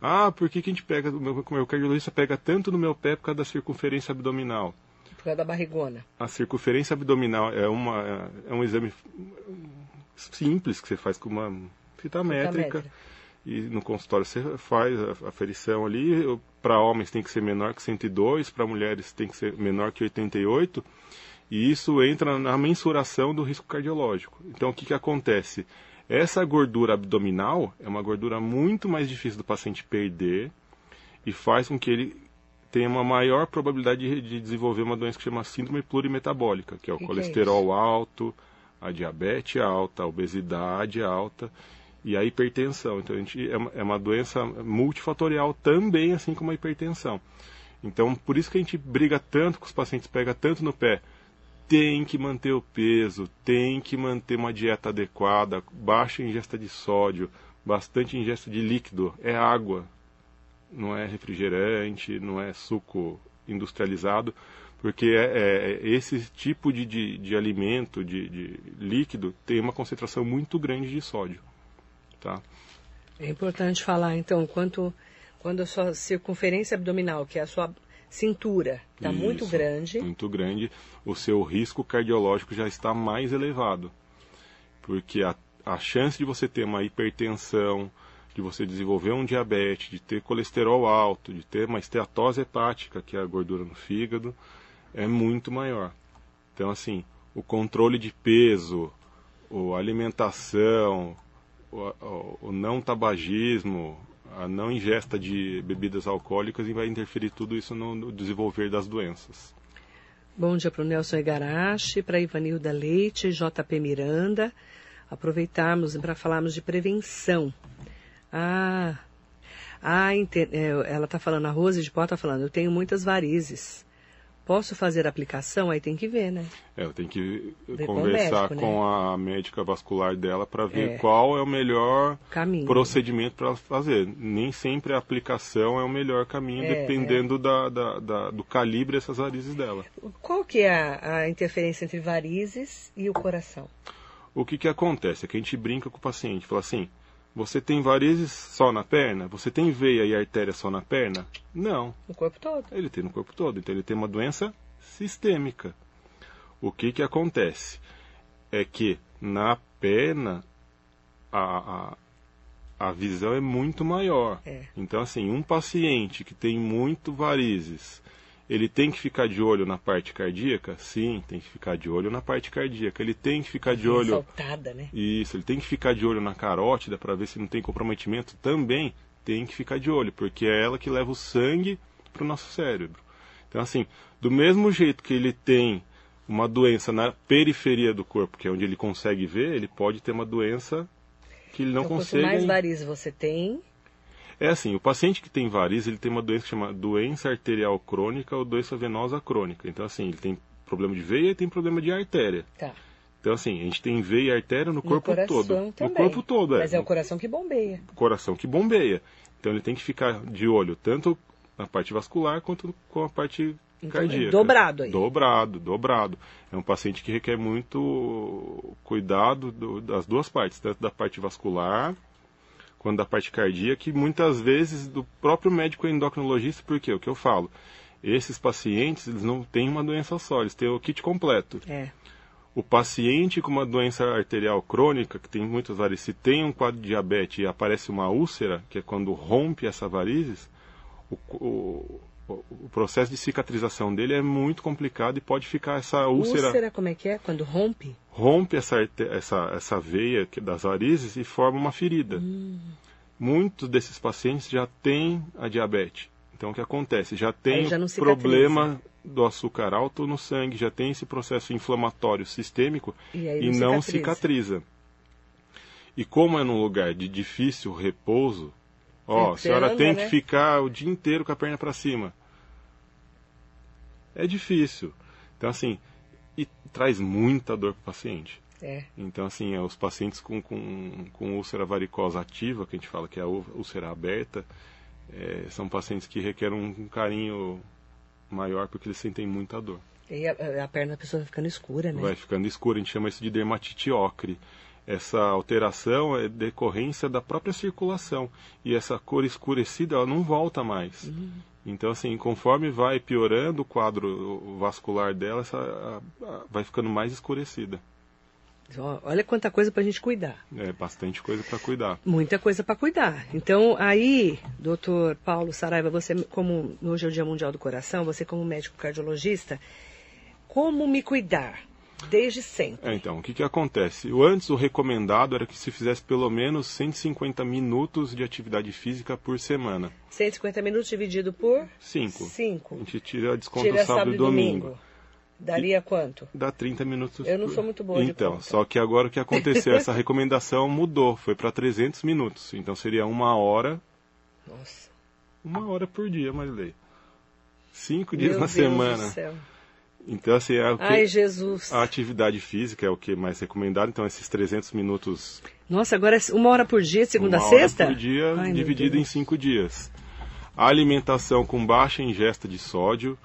C: Ah, por que, que a gente pega, o meu, meu cardiologista pega tanto no meu pé por causa da circunferência abdominal?
B: Por causa da barrigona.
C: A circunferência abdominal é, uma, é um exame simples que você faz com uma fita métrica. E no consultório você faz a aferição ali. Para homens tem que ser menor que 102, para mulheres tem que ser menor que 88. E isso entra na mensuração do risco cardiológico. Então o que, que acontece? Essa gordura abdominal é uma gordura muito mais difícil do paciente perder e faz com que ele tenha uma maior probabilidade de, de desenvolver uma doença que chama síndrome plurimetabólica, que é o que colesterol que é alto, a diabetes alta, a obesidade alta e a hipertensão. Então, a gente, é, uma, é uma doença multifatorial também, assim como a hipertensão. Então, por isso que a gente briga tanto com os pacientes, pega tanto no pé tem que manter o peso, tem que manter uma dieta adequada, baixa ingesta de sódio, bastante ingesta de líquido, é água, não é refrigerante, não é suco industrializado, porque é, é, é esse tipo de, de, de alimento, de, de, líquido, tem uma concentração muito grande de sódio. Tá?
B: É importante falar, então, quanto, quando a sua circunferência abdominal, que é a sua cintura está muito grande.
C: Muito grande, o seu risco cardiológico já está mais elevado. Porque a, a chance de você ter uma hipertensão, de você desenvolver um diabetes, de ter colesterol alto, de ter uma esteatose hepática, que é a gordura no fígado, é muito maior. Então, assim, o controle de peso, a alimentação, o, não tabagismo, a não ingesta de bebidas alcoólicas e vai interferir tudo isso no desenvolver das doenças.
B: Bom dia para o Nelson Egarache, para Ivanilda Leite, JP Miranda. Aproveitarmos para falarmos de prevenção. Ah, ah é, ela está falando, a Rose de Pó está falando, eu tenho muitas varizes. Posso fazer a aplicação? Aí tem que ver, né?
C: É, eu tenho que ver conversar com, médico, com né? a médica vascular dela para ver é. qual é o melhor caminho. procedimento para fazer. Nem sempre a aplicação é o melhor caminho, é, dependendo é. Da, da, da, do calibre dessas varizes dela.
B: Qual que é a, a interferência entre varizes e o coração?
C: O que, que acontece? É que a gente brinca com o paciente, fala assim, você tem varizes só na perna? Você tem veia e artéria só na perna? Não.
B: No corpo todo.
C: Ele tem no corpo todo. Então ele tem uma doença sistêmica. O que, que acontece? É que na perna a, a, a visão é muito maior. É. Então, assim, um paciente que tem muito varizes ele tem que ficar de olho na parte cardíaca? Sim, tem que ficar de olho na parte cardíaca. Ele tem que ficar de olho.
B: Soltada, né?
C: Isso, ele tem que ficar de olho na carótida para ver se não tem comprometimento. Também tem que ficar de olho, porque é ela que leva o sangue para o nosso cérebro. Então, assim, do mesmo jeito que ele tem uma doença na periferia do corpo, que é onde ele consegue ver, ele pode ter uma doença que ele não então, consegue. Quanto
B: mais varizes você tem,
C: é assim, o paciente que tem varizes, ele tem uma doença que chama doença arterial crônica ou doença venosa crônica. Então, assim, ele tem problema de veia e tem problema de artéria. Tá. Então, assim, a gente tem veia e artéria no corpo no todo. Também. No corpo todo,
B: é. Mas é o coração que bombeia.
C: O coração que bombeia. Então, ele tem que ficar de olho tanto na parte vascular quanto com a parte então, é cardíaca.
B: Dobrado aí.
C: Dobrado, dobrado. É um paciente que requer muito cuidado do, das duas partes, tanto da parte vascular quanto da parte cardíaca, que muitas vezes do próprio médico endocrinologista, porque o que eu falo, esses pacientes eles não têm uma doença só, eles têm o kit completo. É. O paciente com uma doença arterial crônica, que tem muitas varizes, se tem um quadro de diabetes e aparece uma úlcera, que é quando rompe essa varizes, o, o, o processo de cicatrização dele é muito complicado e pode ficar essa úlcera.
B: Úlcera, como é que é? Quando rompe?
C: Rompe essa, essa, essa veia das varizes e forma uma ferida. Hum. muitos desses pacientes já têm a diabetes. Então, o que acontece? Já tem
B: já não
C: problema do açúcar alto no sangue, já tem esse processo inflamatório sistêmico
B: E
C: e
B: não cicatriza.
C: cicatriza. E como é num lugar de difícil repouso, ó, a senhora tem
B: né?
C: que ficar o dia inteiro com a perna para cima. É difícil. Então, assim, e traz muita dor para o paciente.
B: É.
C: Então, assim, é, os pacientes com, com, com úlcera varicosa ativa, que a gente fala que é a úlcera aberta, é, são pacientes que requerem um carinho maior porque eles sentem muita dor.
B: E a, a perna da pessoa vai ficando escura, né?
C: Vai ficando escuro, a gente chama isso de dermatite ocre. Essa alteração é decorrência da própria circulação. E essa cor escurecida, ela não volta mais.
B: Uhum.
C: Então, assim, conforme vai piorando o quadro vascular dela, essa, a- a- vai ficando mais escurecida.
B: Olha quanta coisa pra gente cuidar.
C: É bastante coisa para cuidar.
B: Muita coisa para cuidar. Então, aí, doutor Paulo Saraiva, você, como hoje é o Dia Mundial do Coração, você, como médico cardiologista, como me cuidar? Desde sempre.
C: É, então, o que, que acontece? O antes, o recomendado era que se fizesse pelo menos 150 minutos de atividade física por semana.
B: 150 minutos dividido por
C: Cinco. A
B: 5.
C: gente tira desconto
B: Tira
C: sábado, e domingo.
B: Daria quanto?
C: Dá 30 minutos.
B: Eu não
C: por-
B: sou muito boa
C: Então, só que agora o que aconteceu? Essa recomendação mudou, foi para 300 minutos. Então seria uma hora,
B: Nossa.
C: uma hora por dia, Marilei. Cinco dias
B: Meu
C: na
B: Deus
C: semana.
B: Do céu.
C: Então, assim, é o que...
B: Ai, Jesus.
C: A atividade física é o que é mais recomendado, então esses 300 minutos
B: Nossa, agora é uma hora por dia, segunda a
C: uma hora
B: sexta?
C: por dia,
B: Ai,
C: dividido em cinco dias. A alimentação com baixa ingesta de sódio,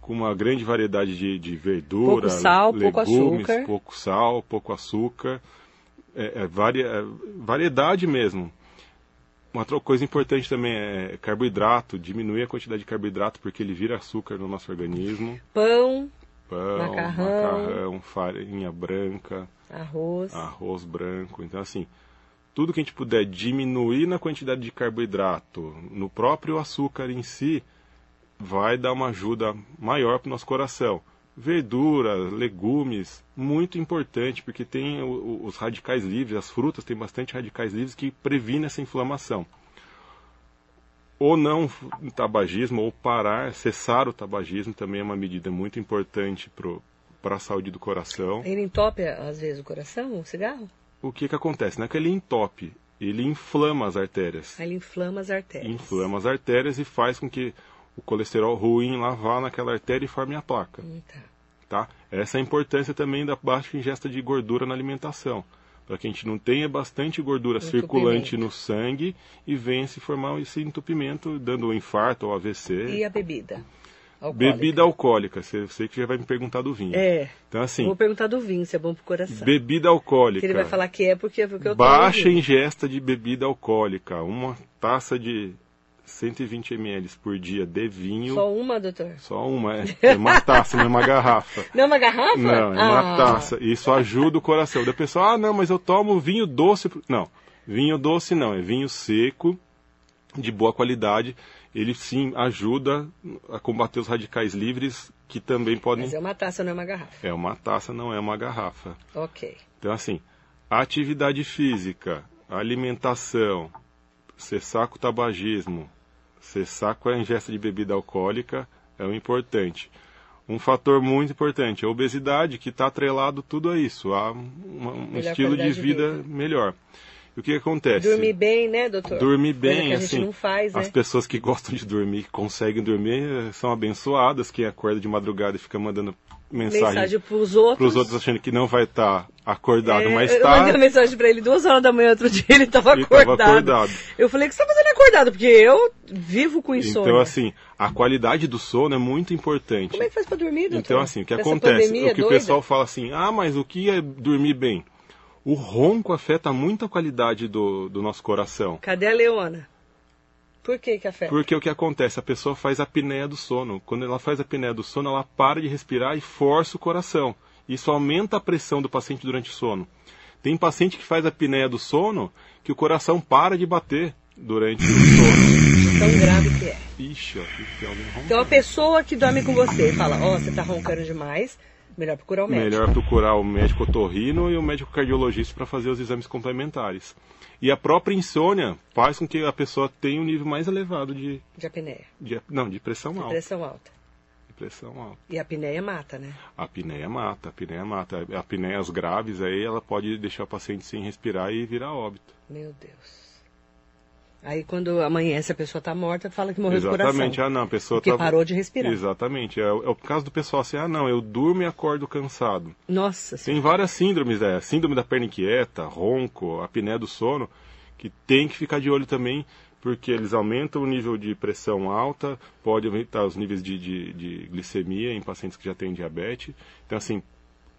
C: com uma grande variedade de, de verdura,
B: Pouco sal, pouco
C: legumes,
B: açúcar.
C: pouco sal, pouco açúcar, é, é varia- é variedade mesmo. Uma outra coisa importante também é carboidrato, diminuir a quantidade de carboidrato porque ele vira açúcar no nosso organismo.
B: Pão,
C: Pão,
B: Macarrão.
C: macarrão farinha branca,
B: arroz.
C: arroz branco. Então, assim, tudo que a gente puder diminuir na quantidade de carboidrato, no próprio açúcar em si, vai dar uma ajuda maior para o nosso coração. Verdura, legumes, muito importante, porque tem os radicais livres, as frutas têm bastante radicais livres que previnem essa inflamação. Ou não tabagismo, ou parar, cessar o tabagismo também é uma medida muito importante para a saúde do coração.
B: Ele entope, às vezes, o coração, o cigarro?
C: o que, que acontece? Não é que ele entope, ele inflama as artérias.
B: Aí ele inflama as artérias.
C: Inflama as artérias e faz com que o colesterol ruim lá vá naquela artéria e forme a placa.
B: Hum, tá.
C: Tá? Essa é a importância também da baixa ingesta de gordura na alimentação. Para que a gente não tenha bastante gordura circulante no sangue e venha se formar esse entupimento, dando um infarto ou AVC.
B: E a bebida? Alcoólica?
C: Bebida alcoólica, você, você que já vai me perguntar do vinho.
B: É.
C: Então, assim,
B: Vou perguntar do vinho, se é bom pro coração.
C: bebida alcoólica.
B: Que ele vai falar que é porque, porque eu
C: Baixa ingesta de bebida alcoólica. Uma taça de 120 ml por dia de vinho.
B: Só uma, doutor?
C: Só uma, é. É uma taça, não é uma garrafa.
B: Não é uma garrafa?
C: Não, é uma
B: Ah.
C: taça. Isso ajuda o coração. Da pessoa, ah, não, mas eu tomo vinho doce. Não, vinho doce não, é vinho seco, de boa qualidade. Ele sim ajuda a combater os radicais livres que também podem.
B: Mas é uma taça, não é uma garrafa.
C: É uma taça, não é uma garrafa.
B: Ok.
C: Então, assim, atividade física, alimentação, cessar com o tabagismo, cessar com a ingesta de bebida alcoólica é o importante. Um fator muito importante, a obesidade, que está atrelado tudo a isso, a um
B: Melhor
C: estilo de vida, melhor. E o que acontece?
B: Dormir bem, né, doutor?
C: Dormir bem,
B: gente
C: assim,
B: não faz, né?
C: as pessoas que gostam de dormir, que conseguem dormir, eh, são abençoadas. Quem acorda de madrugada e fica mandando mensagem,
B: Mensagem pros outros.
C: para os outros achando que não vai estar acordado,
B: É,
C: mas
B: eu
C: está.
B: mandei uma mensagem pra ele duas horas da manhã outro dia, ele tava
C: Ele tava
B: acordado.
C: acordado.
B: Eu falei, o que você tá fazendo acordado? Porque eu vivo com insônia.
C: Então, assim, a qualidade do sono é muito importante.
B: Como é que faz pra dormir, doutor?
C: Então, assim, o que
B: Nessa
C: acontece? O que o pessoal fala assim, ah, mas o que é dormir bem? O ronco afeta muito a qualidade do, do nosso coração.
B: Cadê a Leona? Por que que afeta?
C: Porque o que acontece? A pessoa faz a apneia do sono. Quando ela faz a apneia do sono, ela para de respirar e força o coração. Isso aumenta a pressão do paciente durante o sono. Tem paciente que faz a apneia do sono que o coração para de bater durante o sono.
B: Tão grave que é.
C: Ixi, ó, tem alguém roncando.
B: Então a pessoa que dorme com você fala, ó, você tá roncando demais, Melhor procurar o médico.
C: Melhor procurar o médico otorrino e o médico cardiologista para fazer os exames complementares. E a própria insônia faz com que a pessoa tenha um nível mais elevado de,
B: De apneia.
C: de não, de pressão
B: De
C: alta.
B: pressão alta.
C: De pressão alta.
B: E a apneia mata, né?
C: A apneia mata, a apneia mata. A apneias graves aí ela pode deixar o paciente sem respirar e virar óbito.
B: Meu Deus. Aí quando amanhece a pessoa tá morta, fala que morreu
C: Exatamente.
B: do coração.
C: Ah, não, a pessoa
B: Porque
C: tá-
B: parou de respirar.
C: Exatamente. É, o- é o caso do pessoal assim, ah, não, eu durmo e acordo cansado.
B: Nossa
C: Tem
B: senhora.
C: várias síndromes, é, síndrome da perna inquieta, ronco, apneia do sono, que tem que ficar de olho também, porque eles aumentam o nível de pressão alta, pode aumentar os níveis de, de, de glicemia em pacientes que já têm diabetes. Então, assim,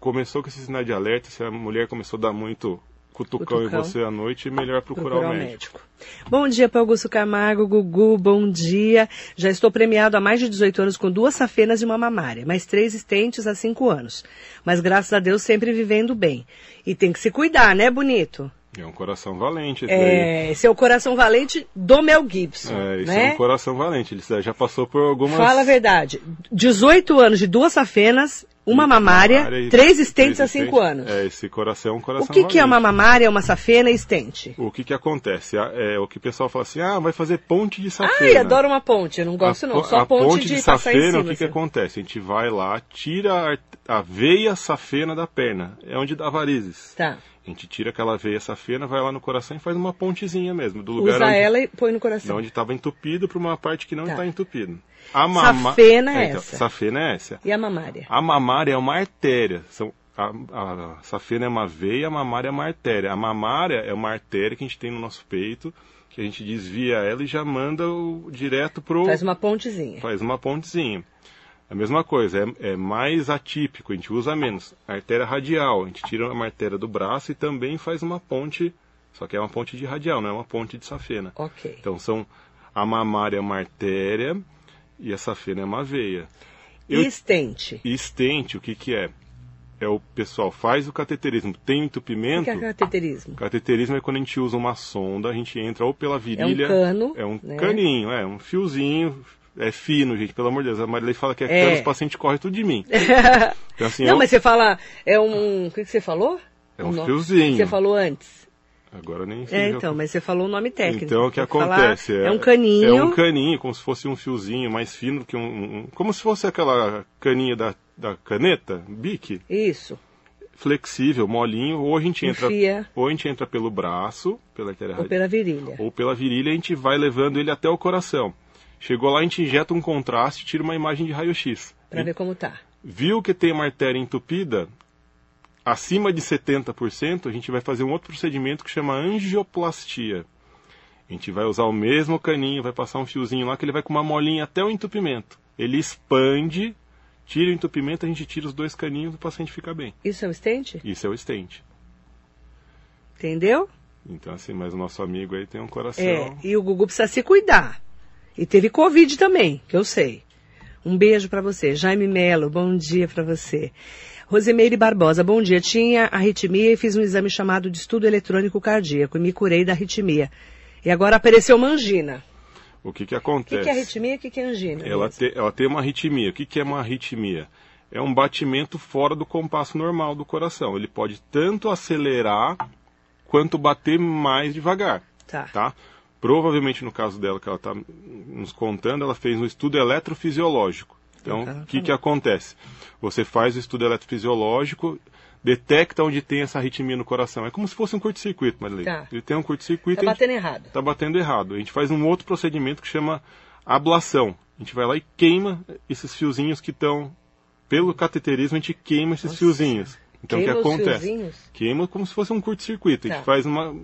C: começou com esse sinal de alerta, se a mulher começou a dar muito cutucão,
B: Cutucão.
C: em você à noite, melhor procurar, o médico.
B: Bom dia, Paulo Augusto Camargo, Gugu, bom dia. Já estou premiado há mais de 18 anos com duas safenas e uma mamária, mais três estentes há cinco anos. Mas graças a Deus sempre vivendo bem. E tem que se cuidar, né, bonito?
C: É um coração valente esse daí.
B: É, esse é o coração valente do Mel Gibson,
C: É, isso
B: né?
C: é um coração valente. Ele já passou por algumas.
B: Fala a verdade. 18 anos de duas safenas, uma mamária, três estentes há
C: três
B: cinco anos.
C: É, esse coração é um
B: o
C: coração
B: que, que é uma mamária, uma safena e estente?
C: O que que acontece? A- É, o que o pessoal fala assim, ah, vai fazer ponte de
B: Ai,
C: safena.
B: adoro uma ponte. Eu não gosto
C: a,
B: não. Só
C: a
B: ponte, de, passar em
C: safena,
B: cima.
C: o que que
B: assim.
C: acontece? A gente vai lá, tira a, a veia safena da perna. É onde dá varizes.
B: Tá.
C: A gente tira aquela veia safena, vai lá no coração e faz uma pontezinha mesmo. Do lugar
B: Usa
C: onde,
B: ela e põe no
C: de
B: coração.
C: onde estava entupido para uma parte que não
B: Tá.
C: está entupido. A mama-
B: Safena é
C: então,
B: essa.
C: Safena é essa.
B: E a mamária?
C: A mamária é uma artéria. São, a, a safena é uma veia, a mamária é uma artéria. A mamária é uma artéria que a gente tem no nosso peito, que a gente desvia ela e já manda o, direto pro.
B: Faz uma pontezinha.
C: faz uma pontezinha. A mesma coisa, é, é mais atípico, a gente usa menos. A artéria radial, a gente tira uma artéria do braço e também faz uma ponte, só que é uma ponte de radial, não é uma ponte de safena.
B: Ok.
C: Então são a mamária é uma artéria e a safena é uma veia.
B: E
C: Eu-
B: estente?
C: e estente, o que que é? É o pessoal faz o cateterismo, tem
B: O
C: entupimento.
B: que é cateterismo?
C: Cateterismo é quando a gente usa uma sonda, a gente entra ou pela virilha.
B: cano,
C: É um
B: né?
C: caninho, é um fiozinho. É fino, gente, pelo amor de Deus. A Marilei fala que é,
B: É.
C: cano, os pacientes correm tudo de mim. Então, assim, é
B: não,
C: um-
B: mas você fala. É um. O que, que você falou?
C: É um
B: O nome-
C: fiozinho.
B: Você falou antes.
C: Agora eu nem sei.
B: É, então, mas você falou o nome técnico.
C: Então o que
B: Tem falar-
C: acontece?
B: é um caninho.
C: É um caninho, como se fosse um fiozinho mais fino que um. um- como se fosse aquela caninha da, da caneta, bique,
B: Isso.
C: flexível, molinho, ou a gente entra.
B: Enfia.
C: Ou a gente entra pelo braço, pela artéria
B: Ou pela virilha.
C: ou pela virilha, a gente vai levando ele até o coração. Chegou lá, a gente injeta um contraste e tira uma imagem de raio-x.
B: Pra ver como tá.
C: Viu que tem uma artéria entupida, acima de 70%, a gente vai fazer um outro procedimento que chama angioplastia. A gente vai usar o mesmo caninho, vai passar um fiozinho lá que ele vai com uma molinha até o entupimento. Ele expande, tira o entupimento, a gente tira os dois caninhos e o paciente fica bem.
B: Isso é o estente?
C: Isso é o estente.
B: Entendeu?
C: Então, assim, mas o nosso amigo aí tem um coração.
B: É. E o Gugu precisa se cuidar. E teve Covid também, que eu sei. Um beijo pra você. Jaime Melo, bom dia pra você. Rosemeire Barbosa, bom dia. Tinha arritmia e fiz um exame chamado de estudo eletrônico cardíaco e me curei da arritmia. E agora apareceu uma angina.
C: O que, que
B: O
C: acontece?
B: que, que é arritmia e o que, que é angina?
C: Ela, te- ela tem uma arritmia. O que, que é uma arritmia? É um batimento fora do compasso normal do coração. Ele pode tanto acelerar quanto bater mais devagar.
B: Tá.
C: Tá? Provavelmente no caso dela que ela está nos contando, ela fez um estudo eletrofisiológico. Então,
B: Tá,
C: o que, que acontece? Você faz o estudo eletrofisiológico, detecta onde tem essa arritmia no coração. É como se fosse um curto-circuito, Marilei.
B: Tá.
C: Ele tem um curto-circuito.
B: Tá
C: a gente-
B: batendo errado.
C: está batendo errado. A gente faz um outro procedimento que chama ablação. A gente vai lá e queima esses fiozinhos que estão. Pelo cateterismo, a gente queima esses
B: Nossa.
C: fiozinhos. Então,
B: Queima
C: o que acontece? Queima como se fosse um curto-circuito. A
B: Tá.
C: gente faz uma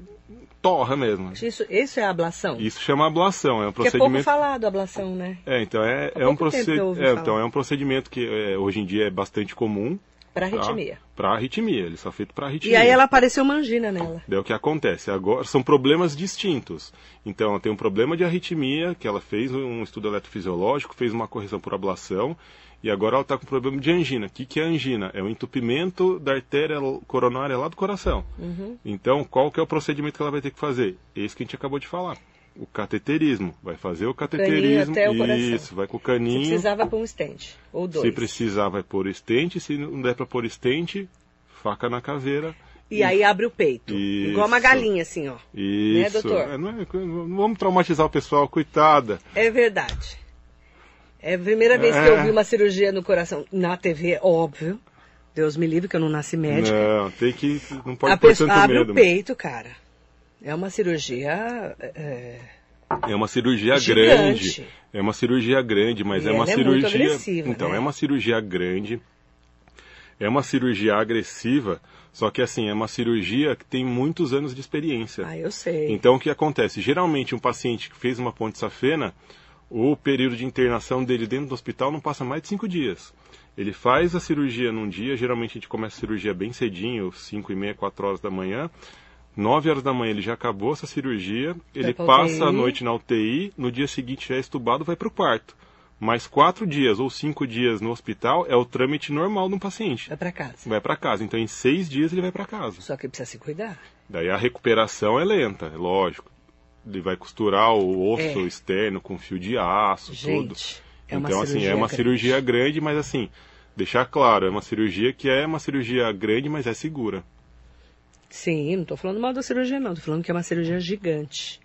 C: torra mesmo.
B: Isso, isso é ablação?
C: Isso chama ablação. É um
B: Porque é pouco
C: procedimento.
B: falado ablação, né?
C: É, então é,
B: Há
C: é um
B: que
C: procedimento.
B: falar.
C: então é um procedimento que é, hoje em dia é bastante comum.
B: Pra
C: tá?
B: arritmia.
C: Para arritmia. Ele só é feito para arritmia.
B: E aí ela apareceu uma angina nela.
C: Daí o que acontece? Agora são problemas distintos. Então, ela tem um problema de arritmia, que ela fez um estudo eletrofisiológico, fez uma correção por ablação, e agora ela está com problema de angina. O que, que é angina? É o entupimento da artéria coronária lá do coração.
B: Uhum.
C: Então, qual que é o procedimento que ela vai ter que fazer? Esse que a gente acabou de falar. o cateterismo. Vai fazer o cateterismo.
B: até o.
C: Isso, vai com o
B: Se
C: caninho.
B: precisava pôr um estente. Ou dois.
C: Se precisar, vai pôr estente. Se não der para pôr estente, faca na caveira.
B: E aí abre o peito.
C: Isso.
B: Igual uma galinha, assim, ó.
C: Isso.
B: doutor?
C: É, não, é- não vamos traumatizar o pessoal, coitada.
B: É verdade. É a primeira vez que eu
C: É.
B: vi uma cirurgia no coração na TV, óbvio. Deus me livre que eu não nasci médica.
C: Não, tem que. Não pode
B: a pessoa
C: tanto
B: abre
C: medo.
B: o peito, cara. É uma cirurgia. é,
C: É uma cirurgia
B: Gigante.
C: grande. É uma cirurgia grande, mas
B: E
C: é uma
B: é
C: cirurgia.
B: agressiva,
C: então,
B: né?
C: é uma cirurgia grande. É uma cirurgia agressiva, só que assim, é uma cirurgia que tem muitos anos de experiência.
B: Ah, eu sei.
C: Então o que acontece? Geralmente um paciente que fez uma ponte safena, o período de internação dele dentro do hospital não passa mais de cinco dias. Ele faz a cirurgia num dia, geralmente a gente começa a cirurgia bem cedinho, 5 e meia, 4 horas da manhã. 9 horas da manhã ele já acabou essa cirurgia, ele passa a noite na UTI, no dia seguinte já é estubado, vai para o quarto. Mais quatro dias ou cinco dias no hospital é o trâmite normal de um paciente.
B: Vai pra casa.
C: Vai para casa. Então em seis dias ele vai para casa.
B: Só que precisa se cuidar.
C: Daí a recuperação é lenta, é lógico. Ele vai costurar o osso
B: É.
C: externo com fio de aço, tudo.
B: Gente, é uma
C: então, assim, é uma
B: grande.
C: cirurgia grande, mas assim, deixar claro, é uma cirurgia que é uma cirurgia grande, mas é segura.
B: Sim, não tô falando mal da cirurgia, não. Tô falando que é uma cirurgia gigante.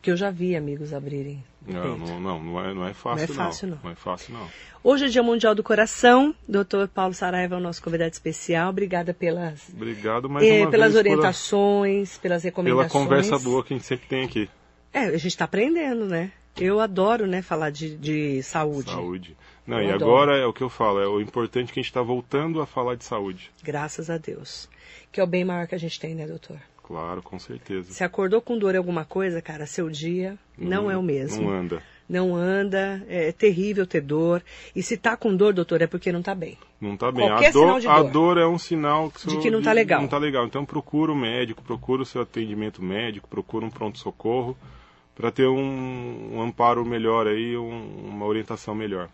B: Porque eu já vi amigos abrirem
C: Não, não, não, não é, não é fácil,
B: Não é fácil, não.
C: Não é fácil, não.
B: Hoje é Dia Mundial do Coração. Dr. Paulo Saraiva é o nosso convidado especial. Obrigada pelas,
C: Obrigado mais
B: eh,
C: uma
B: pelas
C: vez
B: orientações, pelas
C: pela
B: recomendações.
C: conversa boa que a gente sempre tem aqui.
B: É, a gente está aprendendo, né? Eu adoro, né, falar de, de saúde.
C: Saúde. Não,
B: Eu
C: e
B: adoro.
C: agora é o que eu falo, é o importante que a gente está voltando a falar de saúde.
B: Graças a Deus. Que é o bem maior que a gente tem, né, doutor?
C: Claro, com certeza.
B: Se acordou com dor em alguma coisa, cara, seu dia não, é o mesmo.
C: Não anda.
B: Não anda, é terrível ter dor. E se tá com dor, doutor, é porque não tá bem.
C: Não tá bem.
B: Qualquer
C: a, dor,
B: sinal de
C: a
B: dor.
C: dor é um sinal que,
B: De que não tá legal.
C: Não tá legal. Então procura o médico, procura o seu atendimento médico, procura um pronto-socorro para ter um, um amparo melhor aí, um- uma orientação melhor.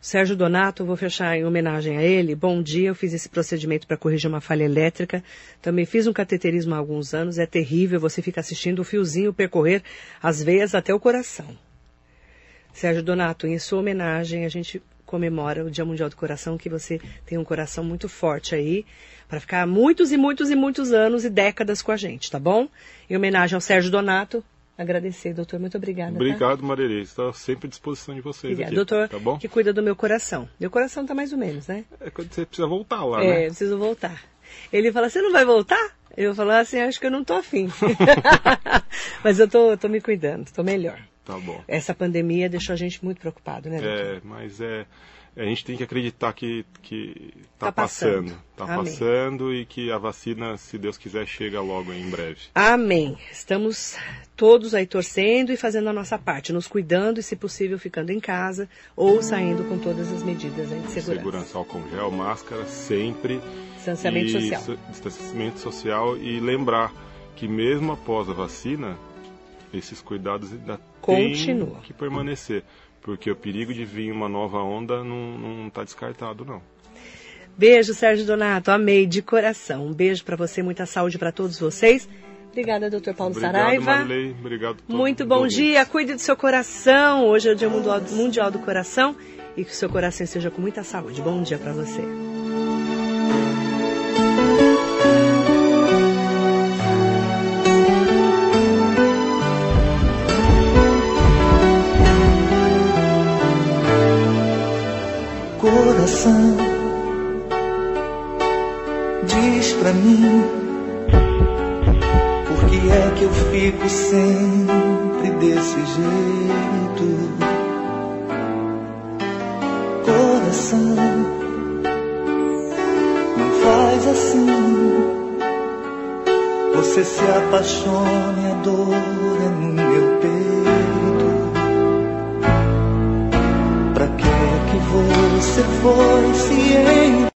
B: Sérgio Donato, vou fechar em homenagem a ele. Bom dia, eu fiz esse procedimento para corrigir uma falha elétrica. Também fiz um cateterismo há alguns anos. É terrível, você fica assistindo o fiozinho percorrer as veias até o coração. Sérgio Donato, em sua homenagem, a gente comemora o Dia Mundial do Coração, que você tem um coração muito forte aí, para ficar muitos e muitos e muitos anos e décadas com a gente, tá bom? Em homenagem ao Sérgio Donato, agradecer, doutor, muito obrigada. tá?
C: Obrigado, Marerê. Está sempre à disposição de vocês
B: Obrigada.
C: aqui.
B: Doutor,
C: Tá bom?
B: que cuida do meu coração. Meu coração tá mais ou menos, né?
C: É quando você precisa voltar lá,
B: é,
C: né?
B: preciso voltar. Ele fala, você não vai voltar? Eu falo assim, acho que eu não tô afim. Mas eu tô, tô me cuidando, tô melhor.
C: Tá bom.
B: Essa pandemia deixou a gente muito preocupado, né, doutor?
C: É, mas é. A gente tem que acreditar que, que tá,
B: Tá passando.
C: passando. Tá
B: Amém.
C: passando e que a vacina, se Deus quiser, chega logo em breve.
B: Amém. Estamos todos aí torcendo e fazendo a nossa parte, nos cuidando e, se possível, ficando em casa ou saindo com todas as medidas de segurança.
C: Segurança, álcool gel, máscara, sempre.
B: Distanciamento
C: E
B: social.
C: so- Distanciamento social e lembrar que mesmo após a vacina, esses cuidados ainda
B: Continua.
C: têm que permanecer. Porque o perigo de vir uma nova onda não está descartado, não.
B: Beijo, Sérgio Donato. Amei de coração. Um beijo pra você, muita saúde pra todos vocês. Obrigada, doutor Paulo
C: Obrigado,
B: Saraiva.
C: Marilei. Obrigado
B: Muito bom
C: ouvintes.
B: dia, cuide do seu coração. Hoje é o Dia Mundial do Coração e que o seu coração esteja com muita saúde. Bom dia pra você.
D: Coração, diz pra mim por que é que eu fico sempre desse jeito. Coração, não faz assim. Você se apaixone, a dor é no meu peito. voice, the angel.